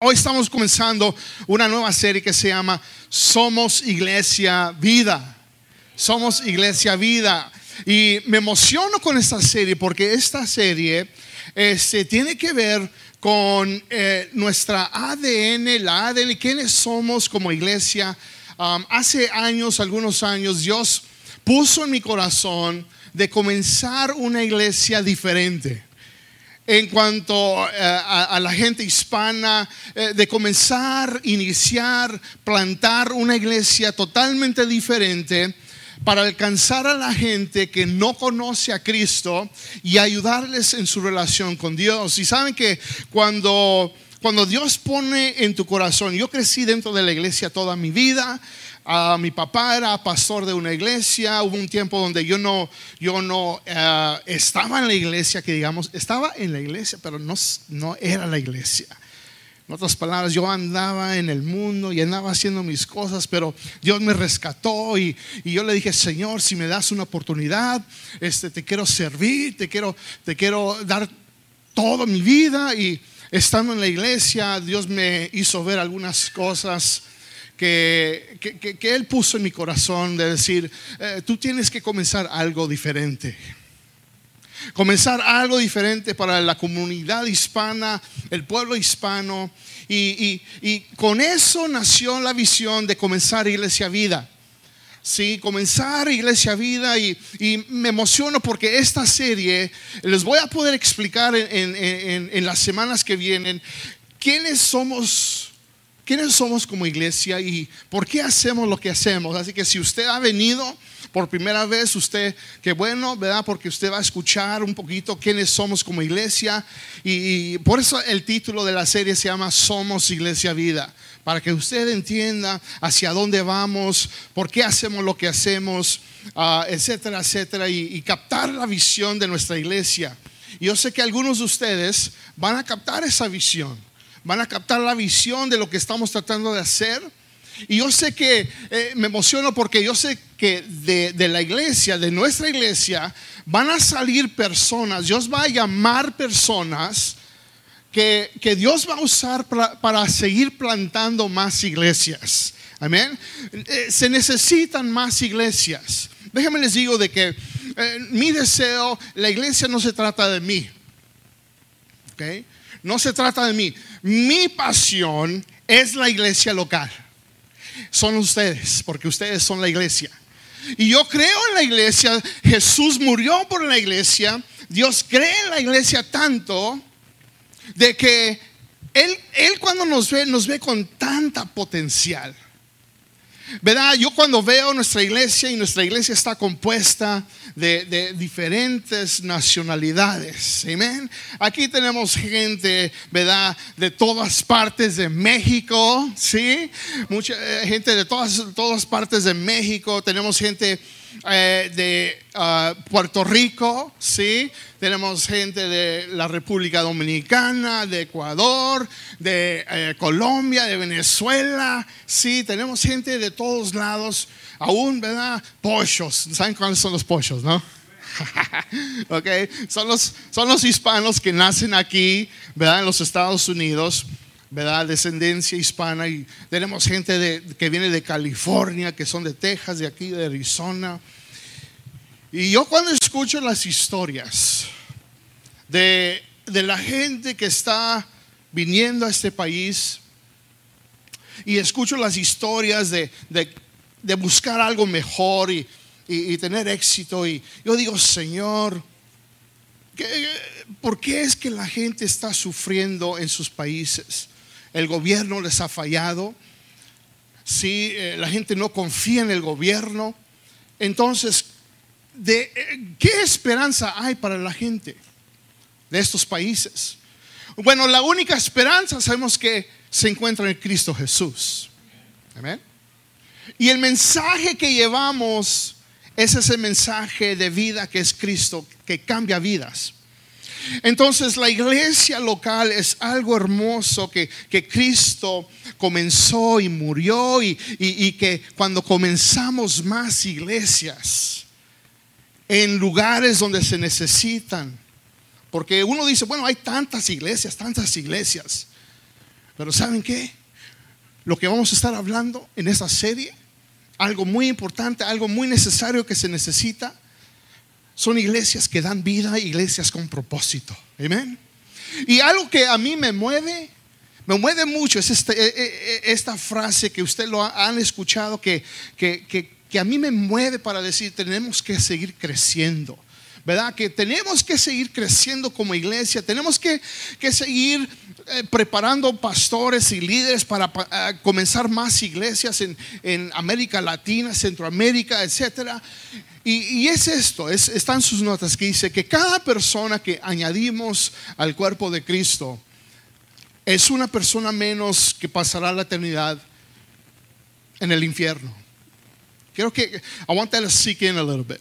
Hoy estamos comenzando una nueva serie que se llama Somos Iglesia Vida. Somos Iglesia Vida. Y me emociono con esta serie porque esta serie este, tiene que ver con eh, nuestra ADN, la ADN, quiénes somos como iglesia. Um, hace años, algunos años, Dios puso en mi corazón de comenzar una iglesia diferente en cuanto eh, a, la gente hispana, eh, de comenzar, iniciar, plantar una iglesia totalmente diferente para alcanzar a la gente que no conoce a Cristo y ayudarles en su relación con Dios. Y saben que cuando, cuando Dios pone en tu corazón, yo crecí dentro de la iglesia toda mi vida, mi papá era pastor de una iglesia. Hubo un tiempo donde yo no, yo no eh, estaba en la iglesia, que digamos, estaba en la iglesia, pero no, no era la iglesia. En otras palabras, yo andaba en el mundo y andaba haciendo mis cosas, pero Dios me rescató y, y, yo le dije, Señor, si me das una oportunidad, este, te quiero servir, te quiero, te quiero dar toda mi vida. Y estando en la iglesia, Dios me hizo ver algunas cosas que, que, Él puso en mi corazón de decir, eh, tú tienes que comenzar algo diferente. Comenzar algo diferente para la comunidad hispana, el pueblo hispano. Y, y, con eso nació la visión de comenzar Iglesia Vida. Sí, comenzar Iglesia Vida y, y, me emociono porque esta serie les voy a poder explicar en, en, en las semanas que vienen quiénes somos quiénes somos como iglesia y por qué hacemos lo que hacemos. Así que si usted ha venido por primera vez, usted, qué bueno, ¿verdad? Porque usted va a escuchar un poquito quiénes somos como iglesia. Y, por eso el título de la serie se llama Somos Iglesia Vida. Para que usted entienda hacia dónde vamos, por qué hacemos lo que hacemos, ah, etcétera, etcétera. Y, captar la visión de nuestra iglesia. Yo sé que algunos de ustedes van a captar esa visión van a captar la visión de lo que estamos tratando de hacer. Y yo sé que eh, me emociono porque yo sé que de, la iglesia, de nuestra iglesia, van a salir personas, Dios va a llamar personas que, Dios va a usar para, seguir plantando más iglesias. Amén. Eh, se necesitan más iglesias. Déjenme les digo de que eh, mi deseo, la iglesia no se trata de mí. Okay no se trata de mí. Mi pasión es la iglesia local. Son ustedes, porque ustedes son la iglesia. Y yo creo en la iglesia. Jesús murió por la iglesia. Dios cree en la iglesia tanto de que Él, él cuando nos ve, nos ve con tanta potencial. ¿Verdad? Yo cuando veo nuestra iglesia y nuestra iglesia está compuesta de, diferentes nacionalidades. Amén. Aquí tenemos gente, ¿verdad? De todas partes de México, ¿sí? Mucha eh, gente de todas, todas partes de México. Tenemos gente eh, de ah, Puerto Rico, ¿sí? Tenemos gente de la República Dominicana, de Ecuador, de eh, Colombia, de Venezuela, ¿sí? Tenemos gente de todos lados, aún, ¿verdad? Pollos, ¿saben cuáles son los pollos, no? ok, son los, son los hispanos que nacen aquí, ¿verdad? En los Estados Unidos. ¿Verdad? Descendencia hispana y tenemos gente que viene de California, que son de Texas, de aquí, de Arizona. Y yo cuando escucho las historias de, de la gente que está viniendo a este país y escucho las historias de, de, de buscar algo mejor y, y, y, tener éxito, y yo digo, Señor, ¿por qué es que la gente está sufriendo en sus países? El gobierno les ha fallado, si eh, la gente no confía en el gobierno, entonces, ¿de, eh, ¿qué esperanza hay para la gente de estos países? Bueno, la única esperanza sabemos que se encuentra en Cristo Jesús. Amén. Y el mensaje que llevamos es ese mensaje de vida que es Cristo, que cambia vidas. Entonces la iglesia local es algo hermoso que, Cristo comenzó y murió y, que cuando comenzamos más iglesias en lugares donde se necesitan, porque uno dice, bueno, hay tantas iglesias, tantas iglesias. Pero ¿saben qué? Lo que vamos a estar hablando en esta serie, algo muy importante, algo muy necesario que se necesita, son iglesias que dan vida, iglesias con propósito. Amén. Y algo que a mí me mueve, me mueve mucho, es esta, eh, eh, esta frase que usted lo han escuchado, que, que, que, a mí me mueve para decir, tenemos que seguir creciendo. ¿verdad? Que tenemos que seguir creciendo como iglesia, tenemos que, que seguir eh, preparando pastores y líderes para comenzar más iglesias en, en, América Latina, Centroamérica, etcétera. Y, es esto, es, están sus notas que dice que cada persona que añadimos al cuerpo de Cristo es una persona menos que pasará la eternidad en el infierno. Quiero que, I want that to sink in a little bit.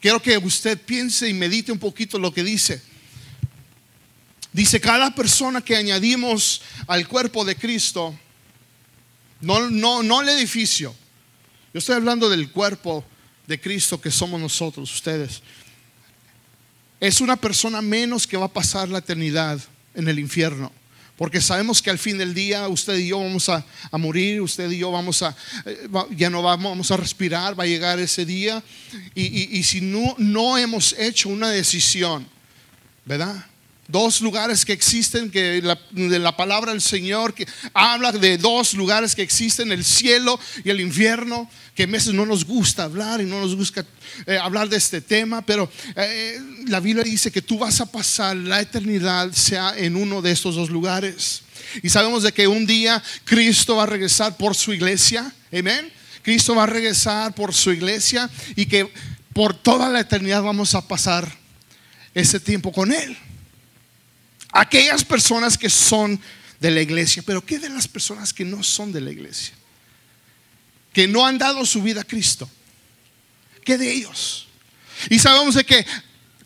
Quiero que usted piense y medite un poquito lo que dice. Dice, cada persona que añadimos al cuerpo de Cristo, no, no, no el edificio, yo estoy hablando del cuerpo de Cristo que somos nosotros, ustedes, es una persona menos que va a pasar la eternidad en el infierno. Porque sabemos que al fin del día usted y yo vamos a, morir, usted y yo vamos a, eh, ya no vamos a respirar, va a llegar ese día. Y, y si no, no hemos hecho una decisión, ¿verdad? Dos lugares que existen, que la, de la palabra del Señor que habla de dos lugares que existen, el cielo y el infierno, que a veces no nos gusta hablar y no nos gusta eh, hablar de este tema, pero eh, la Biblia dice que tú vas a pasar la eternidad sea en uno de estos dos lugares. Y sabemos de que un día Cristo va a regresar por su iglesia, amén. Cristo va a regresar por su iglesia y que por toda la eternidad vamos a pasar ese tiempo con Él aquellas personas que son de la iglesia, pero ¿qué de las personas que no son de la iglesia? Que no han dado su vida a Cristo. ¿Qué de ellos? Y sabemos de que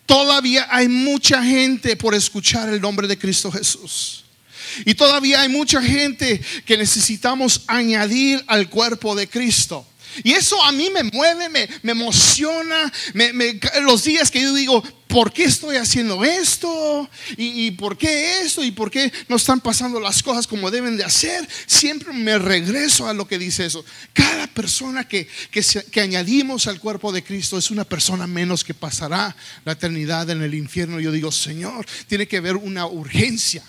todavía hay mucha gente por escuchar el nombre de Cristo Jesús. Y todavía hay mucha gente que necesitamos añadir al cuerpo de Cristo. Y eso a mí me mueve, me, emociona. los días que yo digo, ¿por qué estoy haciendo esto? ¿Y, por qué esto? ¿Y por qué no están pasando las cosas como deben de hacer? Siempre me regreso a lo que dice eso. Cada persona que, que añadimos al cuerpo de Cristo es una persona menos que pasará la eternidad en el infierno. Yo digo, Señor, tiene que haber una urgencia.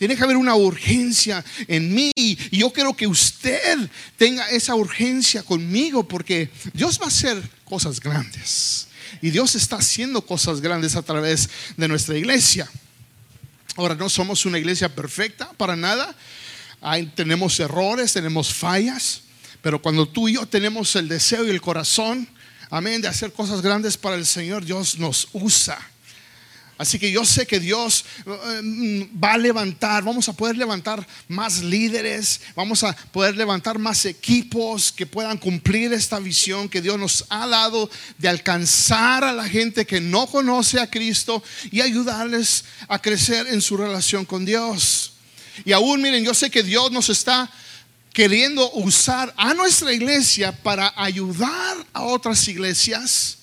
Tiene que haber una urgencia en mí. Y yo quiero que usted tenga esa urgencia conmigo porque Dios va a hacer cosas grandes. Y Dios está haciendo cosas grandes a través de nuestra iglesia. Ahora, no somos una iglesia perfecta para nada. tenemos errores, tenemos fallas. Pero cuando tú y yo tenemos el deseo y el corazón, amén, de hacer cosas grandes para el Señor, Dios nos usa. Así que yo sé que Dios mm, va a levantar, vamos a poder levantar más líderes, vamos a poder levantar más equipos que puedan cumplir esta visión que Dios nos ha dado de alcanzar a la gente que no conoce a Cristo y ayudarles a crecer en su relación con Dios. Y aún miren, yo sé que Dios nos está queriendo usar a nuestra iglesia para ayudar a otras iglesias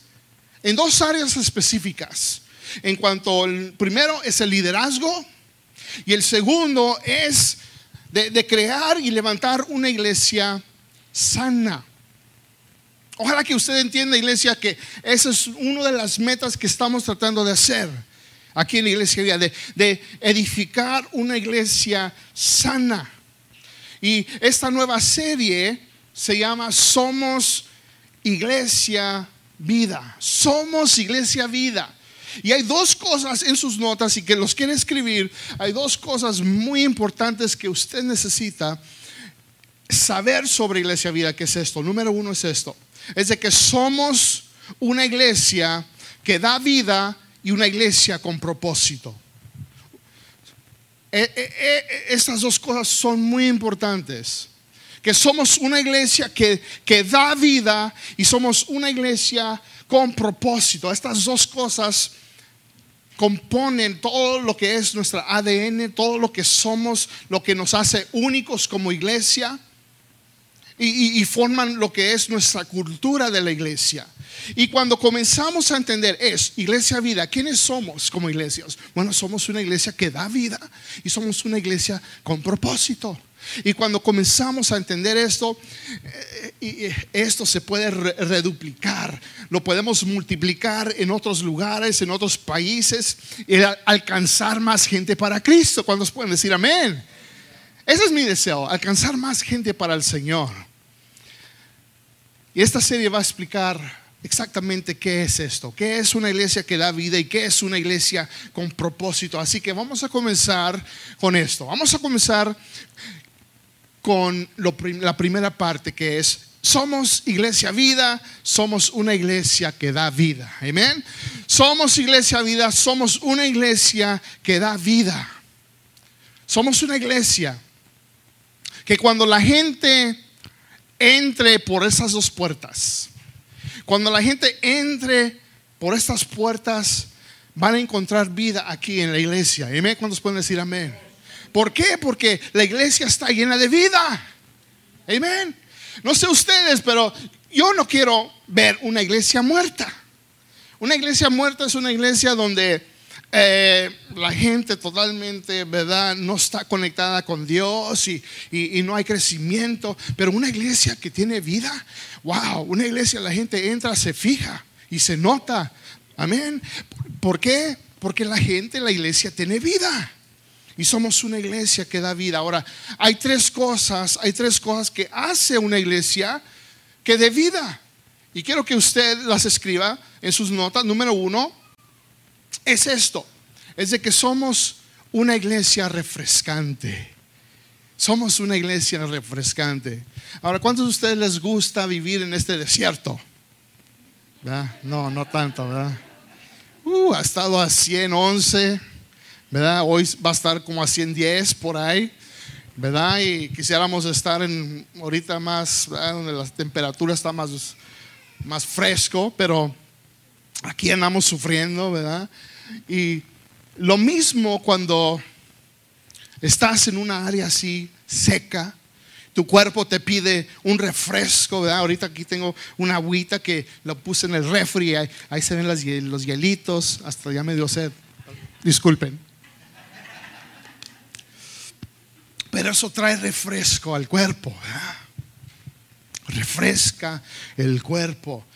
en dos áreas específicas en cuanto el primero es el liderazgo y el segundo es de, crear y levantar una iglesia sana. Ojalá que usted entienda, iglesia, que esa es una de las metas que estamos tratando de hacer aquí en la iglesia, de, de edificar una iglesia sana. Y esta nueva serie se llama Somos Iglesia Vida. Somos Iglesia Vida. Y hay dos cosas en sus notas y que los quiere escribir. Hay dos cosas muy importantes que usted necesita saber sobre Iglesia Vida, que es esto. Número uno es esto. Es de que somos una iglesia que da vida y una iglesia con propósito. E, e, e, estas dos cosas son muy importantes. Que somos una iglesia que, que da vida y somos una iglesia con propósito. Estas dos cosas componen todo lo que es nuestra ADN, todo lo que somos, lo que nos hace únicos como iglesia. y, forman lo que es nuestra cultura de la iglesia. Y cuando comenzamos a entender es iglesia vida, ¿quiénes somos como iglesias? Bueno, somos una iglesia que da vida y somos una iglesia con propósito. Y cuando comenzamos a entender esto, eh, esto se puede reduplicar, lo podemos multiplicar en otros lugares, en otros países, y alcanzar más gente para Cristo. Cuando pueden decir amén? Ese es mi deseo, alcanzar más gente para el Señor. Y esta serie va a explicar exactamente qué es esto, qué es una iglesia que da vida y qué es una iglesia con propósito. Así que vamos a comenzar con esto. Vamos a comenzar con la primera parte que es, somos iglesia vida, somos una iglesia que da vida. Amén. Somos iglesia vida, somos una iglesia que da vida. Somos una iglesia que cuando la gente entre por esas dos puertas, cuando la gente entre por estas puertas, van a encontrar vida aquí en la iglesia. Amén. ¿Cuántos pueden decir amén? ¿Por qué? Porque la iglesia está llena de vida. Amén. No sé ustedes, pero yo no quiero ver una iglesia muerta. Una iglesia muerta es una iglesia donde eh, la gente totalmente, ¿verdad? No está conectada con Dios y, y, no hay crecimiento. Pero una iglesia que tiene vida, wow, una iglesia la gente entra, se fija y se nota. Amén. ¿Por qué? Porque la gente, la iglesia tiene vida. Y somos una iglesia que da vida. Ahora, hay tres cosas, hay tres cosas que hace una iglesia que dé vida. Y quiero que usted las escriba en sus notas. Número uno, es esto, es de que somos una iglesia refrescante. Somos una iglesia refrescante. Ahora, ¿cuántos de ustedes les gusta vivir en este desierto? No, no tanto, ¿verdad? Uh, ha estado a 111, ¿verdad? Hoy va a estar como a 110 por ahí, ¿verdad? Y quisiéramos estar en ahorita más, donde la temperatura está más, más fresco, pero aquí andamos sufriendo, ¿verdad? Y lo mismo cuando estás en una área así seca, tu cuerpo te pide un refresco, ¿verdad? Ahorita aquí tengo una agüita que lo puse en el refri, ahí, ahí se ven los hielitos, hasta ya me dio sed. Disculpen. Pero eso trae refresco al cuerpo. Refresca el cuerpo,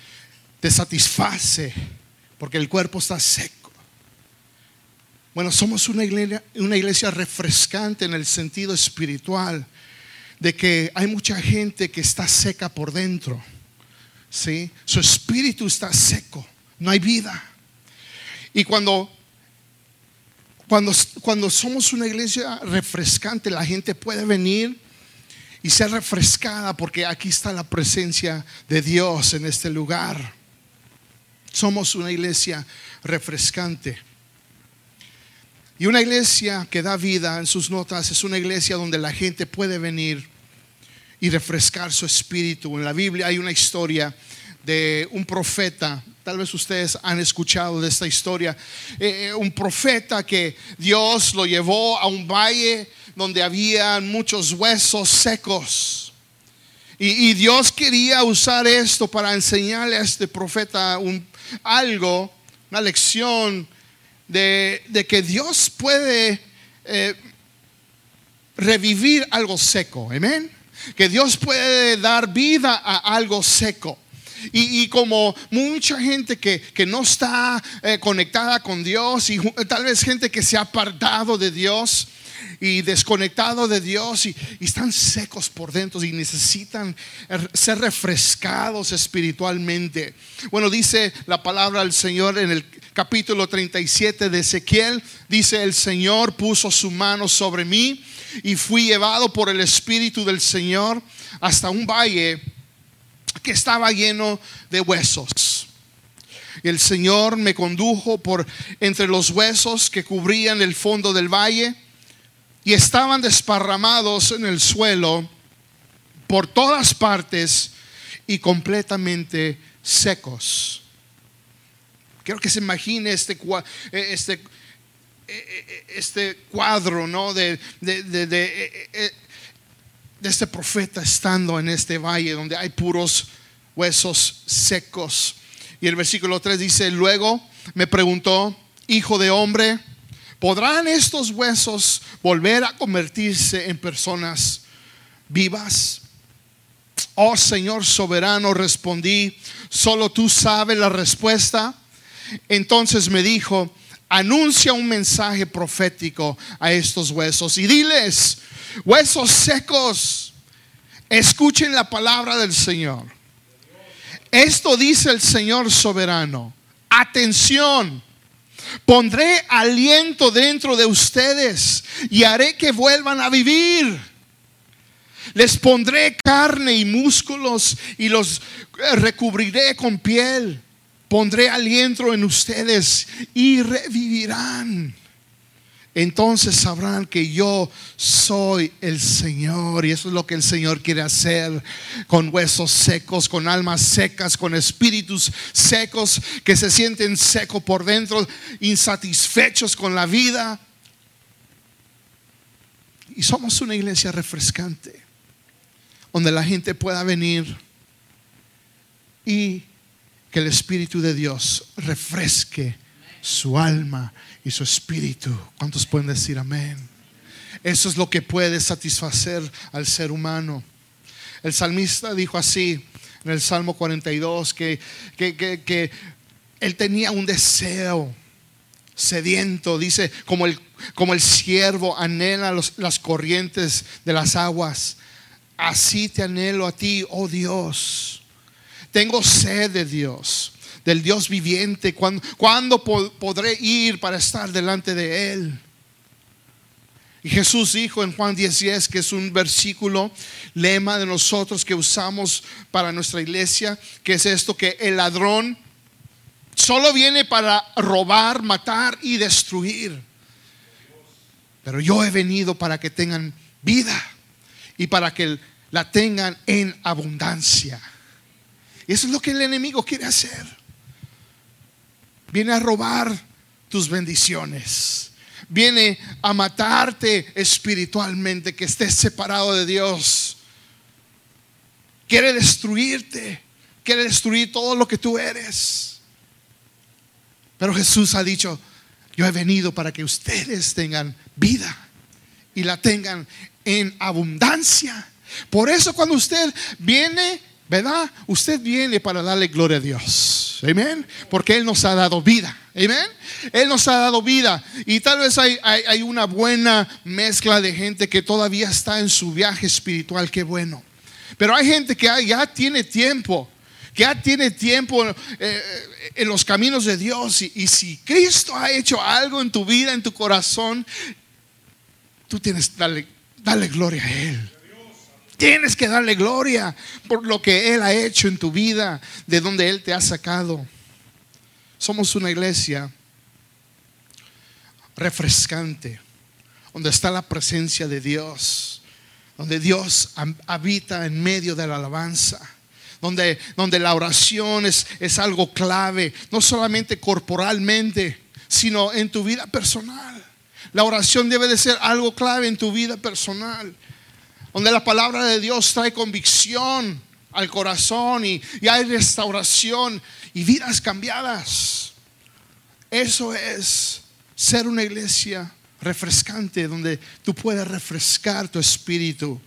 te satisface, porque el cuerpo está seco. Bueno, somos una iglesia, una iglesia refrescante en el sentido espiritual, de que hay mucha gente que está seca por dentro. ¿sí? Su espíritu está seco, no hay vida. Y cuando, cuando, cuando somos una iglesia refrescante, la gente puede venir y ser refrescada porque aquí está la presencia de Dios en este lugar. Somos una iglesia refrescante. Y una iglesia que da vida en sus notas es una iglesia donde la gente puede venir y refrescar su espíritu. En la Biblia hay una historia de un profeta, tal vez ustedes han escuchado de esta historia, eh, eh, un profeta que Dios lo llevó a un valle donde había muchos huesos secos. Y, Dios quería usar esto para enseñarle a este profeta un, algo, una lección de, que Dios puede eh, revivir algo seco. Amén. Que Dios puede dar vida a algo seco. Y, como mucha gente que, no está eh, conectada con Dios y tal vez gente que se ha apartado de Dios y desconectado de Dios y, y, están secos por dentro y necesitan ser refrescados espiritualmente. Bueno, dice la palabra del Señor en el capítulo 37 de Ezequiel, dice, el Señor puso su mano sobre mí y fui llevado por el Espíritu del Señor hasta un valle que estaba lleno de huesos. El Señor me condujo por entre los huesos que cubrían el fondo del valle y estaban desparramados en el suelo por todas partes y completamente secos. Quiero que se imagine este, eh, este, eh, eh, este cuadro, ¿no? De este profeta estando en este valle donde hay puros huesos secos. Y el versículo 3 dice, luego me preguntó, hijo de hombre, ¿podrán estos huesos volver a convertirse en personas vivas? Oh Señor soberano, respondí, solo tú sabes la respuesta. Entonces me dijo, anuncia un mensaje profético a estos huesos y diles, huesos secos, escuchen la palabra del Señor. Esto dice el Señor soberano. Atención, pondré aliento dentro de ustedes y haré que vuelvan a vivir. Les pondré carne y músculos y los recubriré con piel pondré aliento en ustedes y revivirán. Entonces sabrán que yo soy el Señor y eso es lo que el Señor quiere hacer con huesos secos, con almas secas, con espíritus secos que se sienten secos por dentro, insatisfechos con la vida. Y somos una iglesia refrescante, donde la gente pueda venir y que el Espíritu de Dios refresque su alma y su espíritu. ¿Cuántos pueden decir amén? Eso es lo que puede satisfacer al ser humano. El salmista dijo así en el Salmo 42 que, que, que, él tenía un deseo sediento, dice, como el, como el siervo anhela las corrientes de las aguas. Así te anhelo a ti, oh Dios. Tengo sed de Dios, del Dios viviente. ¿Cuándo, podré ir para estar delante de Él? Y Jesús dijo en Juan 10:10, que es un versículo, lema de nosotros que usamos para nuestra iglesia, que es esto, que el ladrón solo viene para robar, matar y destruir. Pero yo he venido para que tengan vida y para que la tengan en abundancia. Eso es lo que el enemigo quiere hacer. Viene a robar tus bendiciones. Viene a matarte espiritualmente, que estés separado de Dios. Quiere destruirte. Quiere destruir todo lo que tú eres. Pero Jesús ha dicho, yo he venido para que ustedes tengan vida y la tengan en abundancia. Por eso cuando usted viene ¿verdad? Usted viene para darle gloria a Dios. Amén. Porque Él nos ha dado vida. Amén. Él nos ha dado vida. Y tal vez hay, hay, una buena mezcla de gente que todavía está en su viaje espiritual. Qué bueno. Pero hay gente que ya tiene tiempo. Que ya tiene tiempo eh, en los caminos de Dios. Y, y si Cristo ha hecho algo en tu vida, en tu corazón, tú tienes que darle, darle gloria a Él. Tienes que darle gloria por lo que Él ha hecho en tu vida, de donde Él te ha sacado. Somos una iglesia refrescante, donde está la presencia de Dios, donde Dios habita en medio de la alabanza. Donde, donde la oración es, es algo clave, no solamente corporalmente, sino en tu vida personal. La oración debe de ser algo clave en tu vida personal donde la palabra de Dios trae convicción al corazón y, hay restauración y vidas cambiadas. Eso es ser una iglesia refrescante donde tú puedes refrescar tu espíritu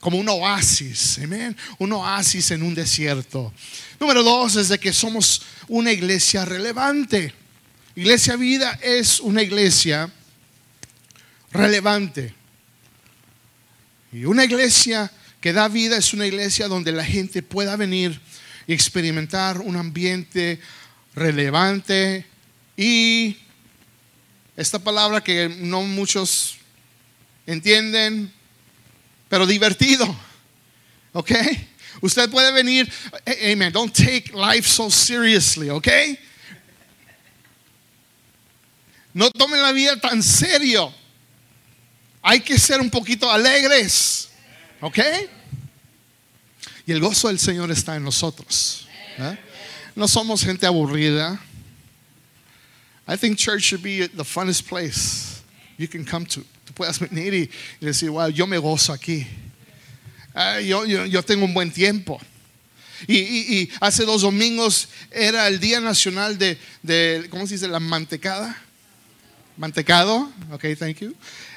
como un oasis, amén, un oasis en un desierto. Número dos es de que somos una iglesia relevante. Iglesia Vida es una iglesia relevante. Y una iglesia que da vida es una iglesia donde la gente pueda venir y experimentar un ambiente relevante y esta palabra que no muchos entienden, pero divertido. ¿Ok? Usted puede venir, amen, don't take life so seriously, ¿ok? No tomen la vida tan serio hay que ser un poquito alegres. ¿Ok? Y el gozo del Señor está en nosotros. ¿eh? No somos gente aburrida. I think church should be the funnest place you can come to. Tú puedes venir y, decir, wow, yo me gozo aquí. Ah, yo, yo, yo tengo un buen tiempo. Y, y- y hace dos domingos era el Día Nacional de, de, ¿cómo se dice? La mantecada. Mantecado, ok, thank you.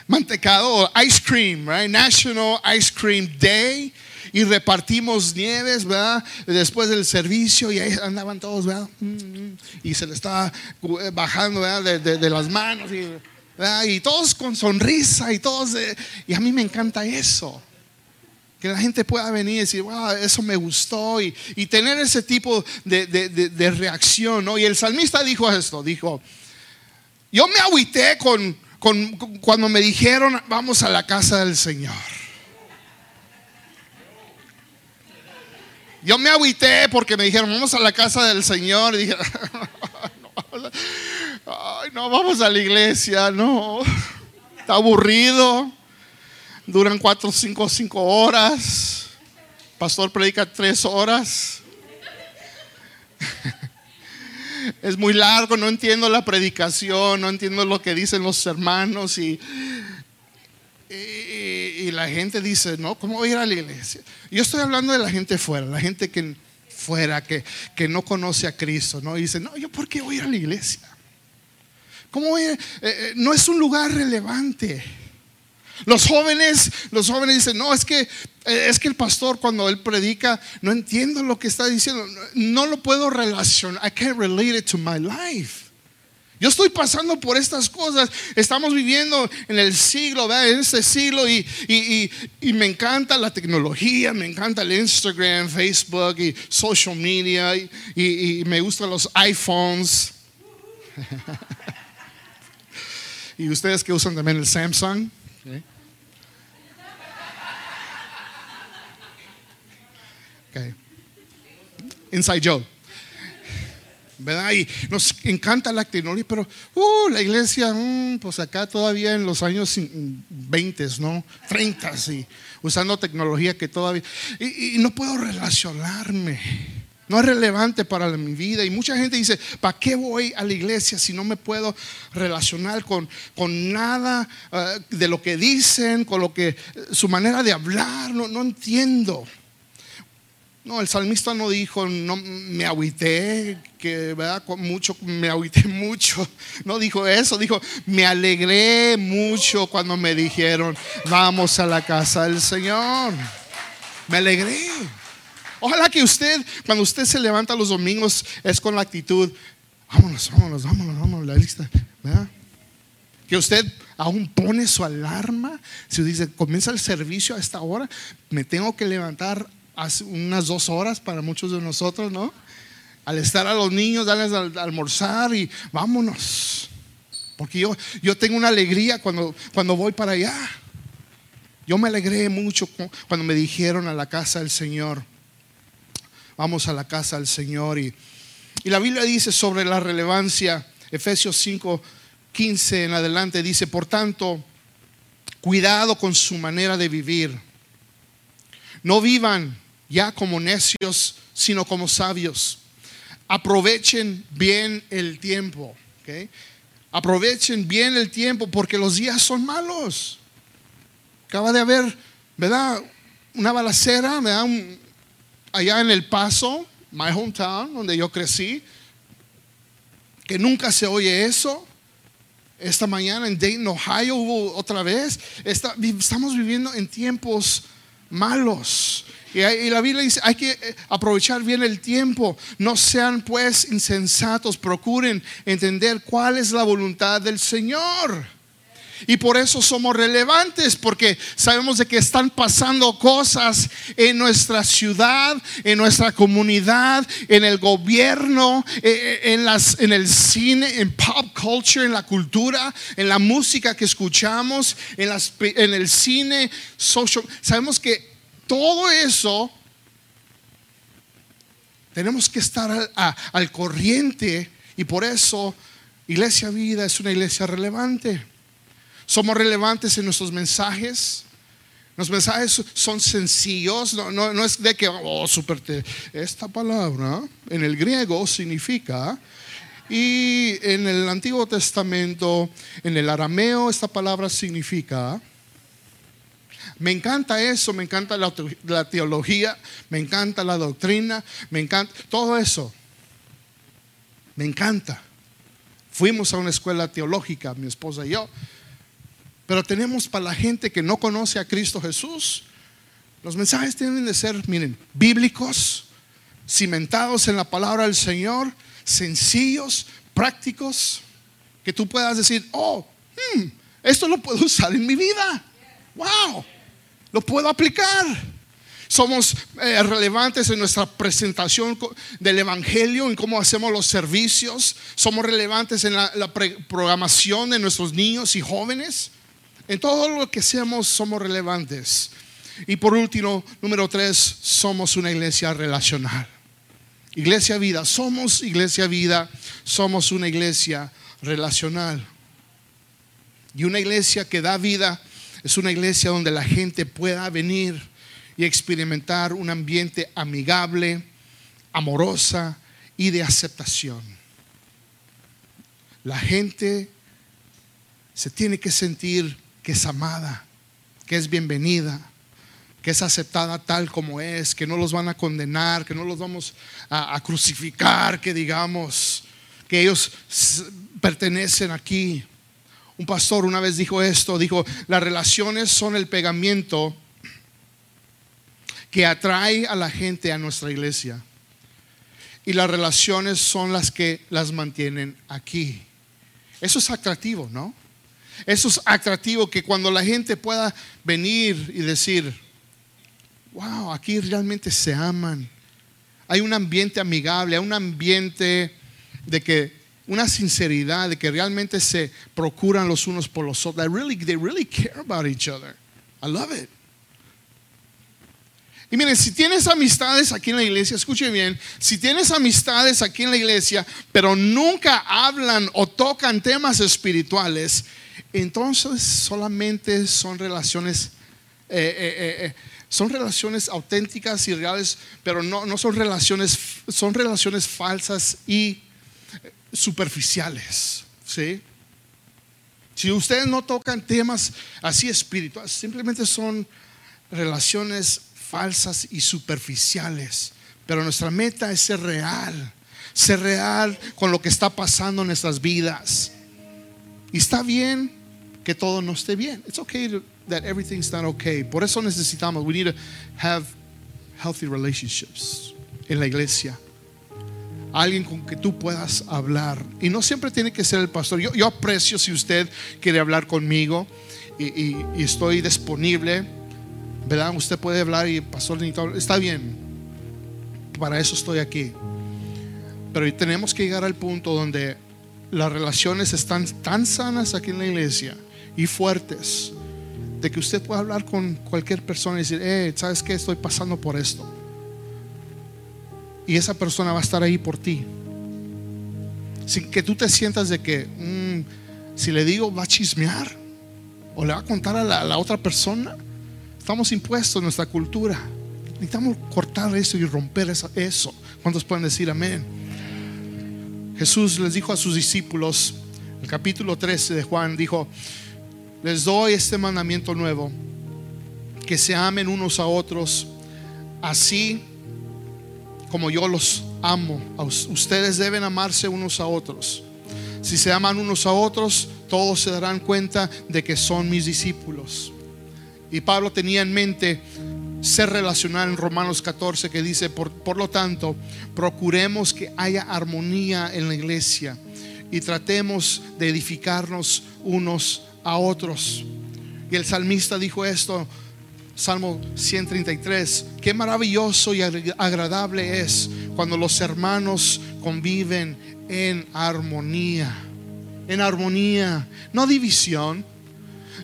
Mantecado ice cream, right? National Ice Cream Day. Y repartimos nieves, ¿verdad? Después del servicio y ahí andaban todos, ¿verdad? Mm, mm. Y se le estaba eh, bajando, ¿verdad? De, de- las manos. Y, y todos con sonrisa y todos. de- y a mí me encanta eso. Que la gente pueda venir y decir, wow, eso me gustó. Y, y tener ese tipo de, de- de- de reacción, ¿no? Y el salmista dijo esto, dijo, yo me agüité con, cuando me dijeron, vamos a la casa del Señor. Yo me agüité porque me dijeron, vamos a la casa del Señor. Y dije, no, ay, no, vamos a la iglesia, no. Está aburrido. Duran cuatro, cinco, cinco horas. Pastor predica tres horas. Es muy largo, no entiendo la predicación, no entiendo lo que dicen los hermanos y, y, la gente dice, no, ¿cómo voy a ir a la iglesia? Yo estoy hablando de la gente fuera, la gente que fuera, que, que no conoce a Cristo, ¿no? Y dice, no, ¿yo por qué voy a ir a la iglesia? ¿Cómo voy a- eh, eh, no es un lugar relevante. Los jóvenes, los jóvenes dicen, no, es que, eh, es que el pastor cuando él predica, no entiendo lo que está diciendo, no, lo puedo relacionar, I can't relate it to my life. Yo estoy pasando por estas cosas, estamos viviendo en el siglo, ¿verdad? en este siglo y, y- y- y me encanta la tecnología, me encanta el Instagram, Facebook y social media y me gustan los iPhones. y ustedes que usan también el Samsung. ¿Ok? Ok. Inside Joe. ¿Verdad? Y nos encanta la tecnología, pero uh, la iglesia, mm, pues acá todavía en los años 20, ¿no? 30, sí, usando tecnología que todavía. Y, y no puedo relacionarme. No es relevante para mi vida. Y mucha gente dice, ¿para qué voy a la iglesia si no me puedo relacionar con, con nada eh, de lo que dicen, con lo que su manera de hablar? No, no entiendo. No, el salmista no dijo, no me agüité, que verdad, mucho, me agüité mucho. No dijo eso, dijo, me alegré mucho cuando me dijeron, vamos a la casa del Señor. Me alegré. Ojalá que usted, cuando usted se levanta los domingos, es con la actitud, vámonos, vámonos, vámonos, vámonos, la lista. ¿verdad? Que usted aún pone su alarma. Si dice, comienza el servicio a esta hora, me tengo que levantar hace unas dos horas para muchos de nosotros, ¿no? Al estar a los niños, darles al almorzar y vámonos. Porque yo, yo tengo una alegría cuando, cuando voy para allá. Yo me alegré mucho cu- cuando me dijeron a la casa del Señor. Vamos a la casa del Señor. Y, y la Biblia dice sobre la relevancia, Efesios 5, 15 en adelante, dice, por tanto, cuidado con su manera de vivir. No vivan ya como necios, sino como sabios. Aprovechen bien el tiempo. ¿ok? Aprovechen bien el tiempo porque los días son malos. Acaba de haber, ¿verdad? Una balacera, ¿verdad? Allá en El Paso, my hometown, donde yo crecí, que nunca se oye eso. Esta mañana en Dayton, Ohio, hubo otra vez. Estamos viviendo en tiempos malos. Y, la Biblia dice, hay que eh, aprovechar bien el tiempo. No sean pues insensatos, procuren entender cuál es la voluntad del Señor. Y por eso somos relevantes, porque sabemos de que están pasando cosas en nuestra ciudad, en nuestra comunidad, en el gobierno, eh, eh, en, las, en el cine, en pop culture, en la cultura, en la música que escuchamos, en, las en el cine, social. Sabemos que todo eso tenemos que estar al, al corriente y por eso Iglesia Vida es una iglesia relevante. Somos relevantes en nuestros mensajes. Los mensajes son sencillos, no, no- no es de que, oh, super, esta palabra en el griego significa, y en el Antiguo Testamento, en el arameo, esta palabra significa, Me encanta eso, me encanta la, la teología, me encanta la doctrina, me encanta todo eso. Me encanta. Fuimos a una escuela teológica, mi esposa y yo. Pero tenemos para la gente que no conoce a Cristo Jesús, los mensajes tienen de ser, miren, bíblicos, cimentados en la palabra del Señor, sencillos, prácticos, que tú puedas decir, oh, hmm, esto lo puedo usar en mi vida. Wow, lo puedo aplicar. Somos eh, relevantes en nuestra presentación del Evangelio, en cómo hacemos los servicios. Somos relevantes en la, programación de nuestros niños y jóvenes. En todo lo que hacemos somos relevantes. Y por último, número tres, somos una iglesia relacional. Iglesia vida, somos iglesia vida, somos una iglesia relacional. Y una iglesia que da vida es una iglesia donde la gente pueda venir y experimentar un ambiente amigable, amorosa y de aceptación. La gente se tiene que sentir que es amada, que es bienvenida, que es aceptada tal como es, que no los van a condenar, que no los vamos a, crucificar, que digamos que ellos pertenecen aquí. Un pastor una vez dijo esto, dijo, las relaciones son el pegamento que atrae a la gente a nuestra iglesia. Y las relaciones son las que las mantienen aquí. Eso es atractivo, ¿no? Eso es atractivo que cuando la gente pueda venir y decir, wow, aquí realmente se aman. Hay un ambiente amigable, hay un ambiente de que una sinceridad, de que realmente se procuran los unos por los otros. They really, they really care about each other. I love it. Y miren, si tienes amistades aquí en la iglesia, escuche bien, si tienes amistades aquí en la iglesia, pero nunca hablan o tocan temas espirituales, entonces solamente son relaciones, eh, eh, eh, son relaciones auténticas y reales, pero no, no son relaciones, son relaciones falsas y superficiales. ¿sí? Si ustedes no tocan temas así espirituales, simplemente son relaciones falsas y superficiales. Pero nuestra meta es ser real, ser real con lo que está pasando en nuestras vidas. Y está bien que todo no esté bien. It's okay that everything's not okay. Por eso necesitamos, we need to have healthy relationships en la iglesia. Alguien con que tú puedas hablar. Y no siempre tiene que ser el pastor. Yo, aprecio si usted quiere hablar conmigo y estoy disponible ¿verdad? Usted puede hablar y pastor está bien, para eso estoy aquí. Pero tenemos que llegar al punto donde las relaciones están tan sanas aquí en la iglesia y fuertes, de que usted pueda hablar con cualquier persona y decir, eh, ¿sabes qué? Estoy pasando por esto. Y esa persona va a estar ahí por ti. Sin que tú te sientas de que, mm, si le digo, va a chismear o le va a contar a la otra persona Estamos impuestos en nuestra cultura. Necesitamos cortar eso y romper eso. ¿Cuántos pueden decir amén? Jesús les dijo a sus discípulos, el capítulo 13 de Juan, dijo, les doy este mandamiento nuevo, que se amen unos a otros, así como yo los amo. Ustedes deben amarse unos a otros. Si se aman unos a otros, todos se darán cuenta de que son mis discípulos. Y Pablo tenía en mente ser relacional en Romanos 14 que dice, por, por, lo tanto, procuremos que haya armonía en la iglesia y tratemos de edificarnos unos a otros. Y el salmista dijo esto, Salmo 133, qué maravilloso y agradable es cuando los hermanos conviven en armonía, en armonía, no división,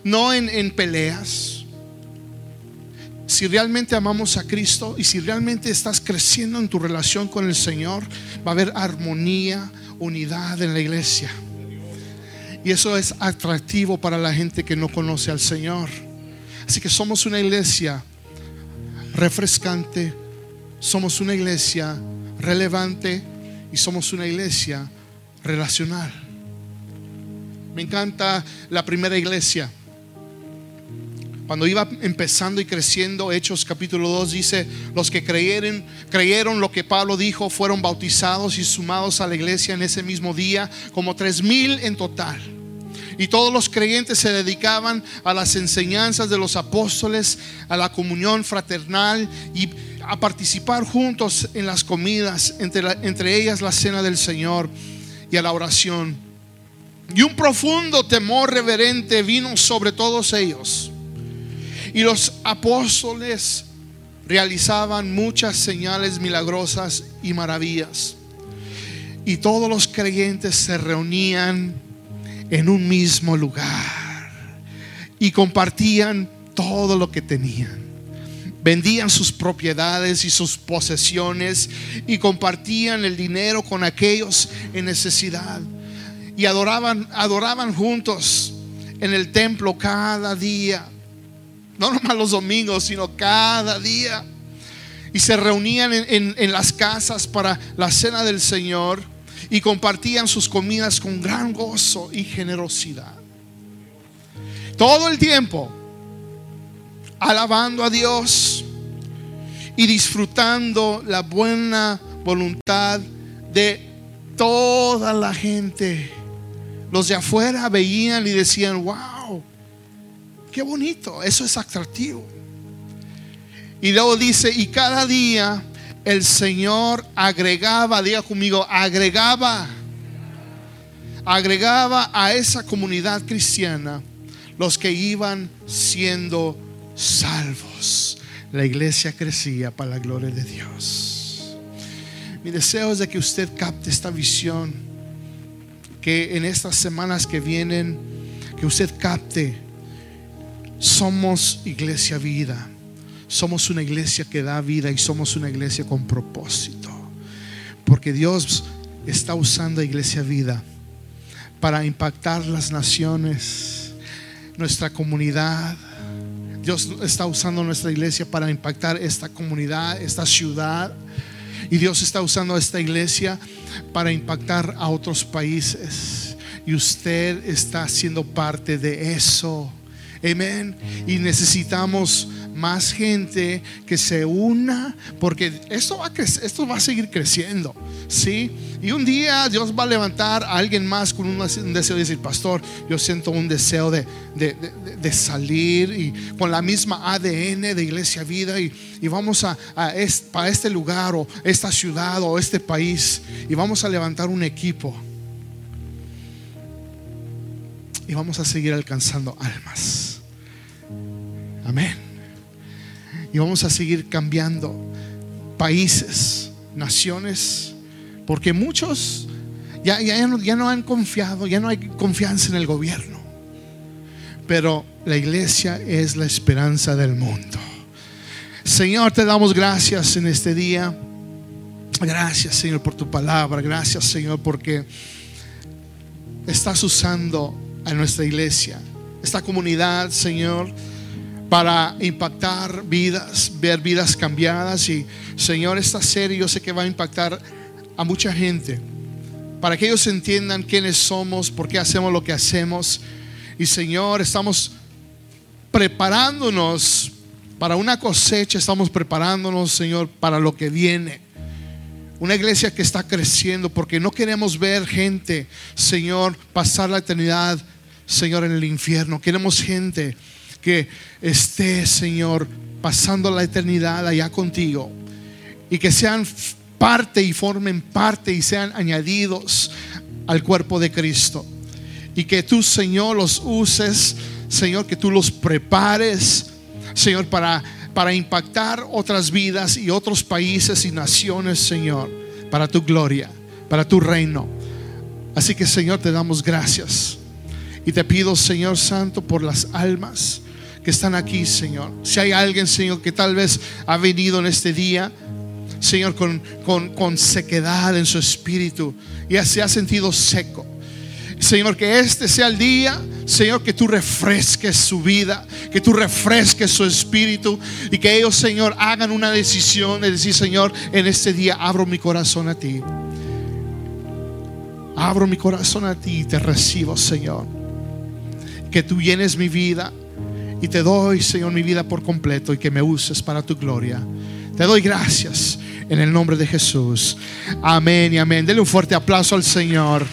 no en, en peleas si realmente amamos a Cristo y si realmente estás creciendo en tu relación con el Señor, va a haber armonía, unidad en la iglesia. Y eso es atractivo para la gente que no conoce al Señor. Así que somos una iglesia refrescante, somos una iglesia relevante y somos una iglesia relacional. Me encanta la primera iglesia Cuando iba empezando y creciendo, Hechos capítulo 2 dice, los que creyeron, creyeron lo que Pablo dijo, fueron bautizados y sumados a la iglesia en ese mismo día, como tres mil en total. Y todos los creyentes se dedicaban a las enseñanzas de los apóstoles, a la comunión fraternal y a participar juntos en las comidas, entre, ellas la cena del Señor y a la oración. Y un profundo temor reverente vino sobre todos ellos. Y los apóstoles realizaban muchas señales milagrosas y maravillas. Y todos los creyentes se reunían en un mismo lugar y compartían todo lo que tenían. Vendían sus propiedades y sus posesiones y compartían el dinero con aquellos en necesidad. Y adoraban, adoraban juntos en el templo cada día. No nomás los domingos, sino cada día. Y se reunían en, en las casas para la cena del Señor y compartían sus comidas con gran gozo y generosidad. Todo el tiempo alabando a Dios y disfrutando la buena voluntad de toda la gente. Los de afuera veían y decían, wow, qué bonito, eso es atractivo. Y luego dice, y cada día el Señor agregaba, diga conmigo, agregaba, agregaba a esa comunidad cristiana los que iban siendo salvos. La iglesia crecía para la gloria de Dios. Mi deseo es de que usted capte esta visión, que en estas semanas que vienen, que usted capte, somos iglesia vida somos una iglesia que da vida y somos una iglesia con propósito. Porque Dios está usando Iglesia Vida para impactar las naciones, nuestra comunidad. Dios está usando nuestra iglesia para impactar esta comunidad, esta ciudad. Y Dios está usando esta iglesia para impactar a otros países. Y usted está siendo parte de eso. Amén. Y necesitamos más gente que se una, porque esto va a, esto va a seguir creciendo, ¿sí? Y un día Dios va a levantar a alguien más con un, deseo de decir, pastor, yo siento un deseo de, salir y con la misma ADN de Iglesia Vida y, vamos a, a para este lugar o esta ciudad o este país y vamos a levantar un equipo. Y vamos a seguir alcanzando almas. Amén. Y vamos a seguir cambiando países, naciones, porque muchos ya, ya, no, ya no han confiado, ya no hay confianza en el gobierno. Pero la iglesia es la esperanza del mundo. Señor, te damos gracias en este día. Gracias, Señor, por tu palabra. Gracias, Señor, porque estás usando a nuestra iglesia, esta comunidad, Señor para impactar vidas, ver vidas cambiadas. Y Señor, esta serie yo sé que va a impactar a mucha gente, para que ellos entiendan quiénes somos, por qué hacemos lo que hacemos. Y Señor, estamos preparándonos para una cosecha, estamos preparándonos, Señor, para lo que viene. Una iglesia que está creciendo porque no queremos ver gente, Señor, pasar la eternidad, Señor, en el infierno. Queremos gente que esté, Señor, pasando la eternidad allá contigo y que sean parte y formen parte y sean añadidos al cuerpo de Cristo. Y que tú, Señor, los uses, Señor, que tú los prepares, Señor, para, para impactar otras vidas y otros países y naciones, Señor, para tu gloria, para tu reino. Así que, Señor, te damos gracias. Y te pido, Señor Santo, por las almas que están aquí, Señor. Si hay alguien, Señor, que tal vez ha venido en este día, Señor, con, con, sequedad en su espíritu y se ha sentido seco. Señor, que este sea el día, Señor, que tú refresques su vida, que tú refresques su espíritu y que ellos, Señor, hagan una decisión de decir, Señor, en este día abro mi corazón a ti. Abro mi corazón a ti y te recibo, Señor. Que tú llenes mi vida Y te doy, Señor, mi vida por completo y que me uses para tu gloria. Te doy gracias en el nombre de Jesús. Amén y amén. Dele un fuerte aplauso al Señor.